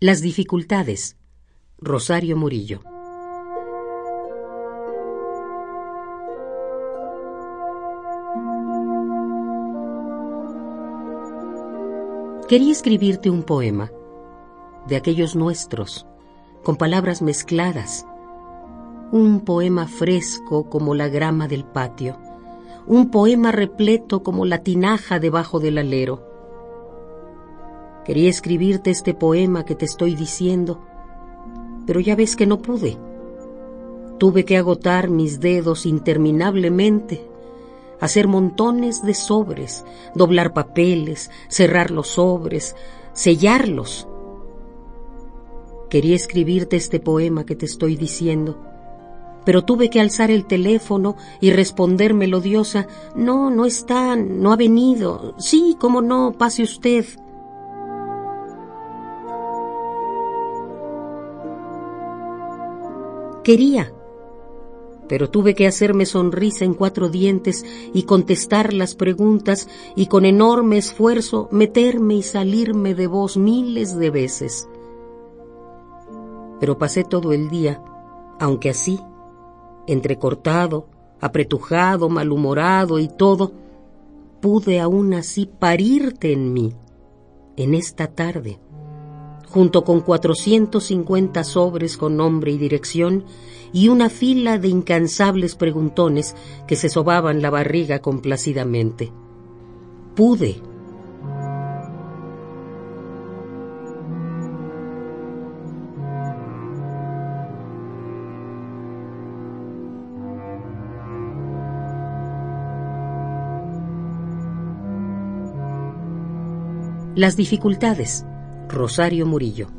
Las dificultades. Rosario Murillo. Quería escribirte un poema, de aquellos nuestros, con palabras mezcladas, un poema fresco como la grama del patio, un poema repleto como la tinaja debajo del alero. Quería escribirte este poema que te estoy diciendo, pero ya ves que no pude. Tuve que agotar mis dedos interminablemente, hacer montones de sobres, doblar papeles, cerrar los sobres, sellarlos. Quería escribirte este poema que te estoy diciendo, pero tuve que alzar el teléfono y responder melodiosa, no, no está, no ha venido. Sí, cómo no, pase usted. Quería, pero tuve que hacerme sonrisa en cuatro dientes y contestar las preguntas y con enorme esfuerzo meterme y salirme de voz miles de veces. Pero pasé todo el día, aunque así, entrecortado, apretujado, malhumorado y todo, pude aún así parirte en mí, en esta tarde, junto con 450 sobres con nombre y dirección y una fila de incansables preguntones que se sobaban la barriga complacidamente. Pude, Las dificultades. Rosario Murillo.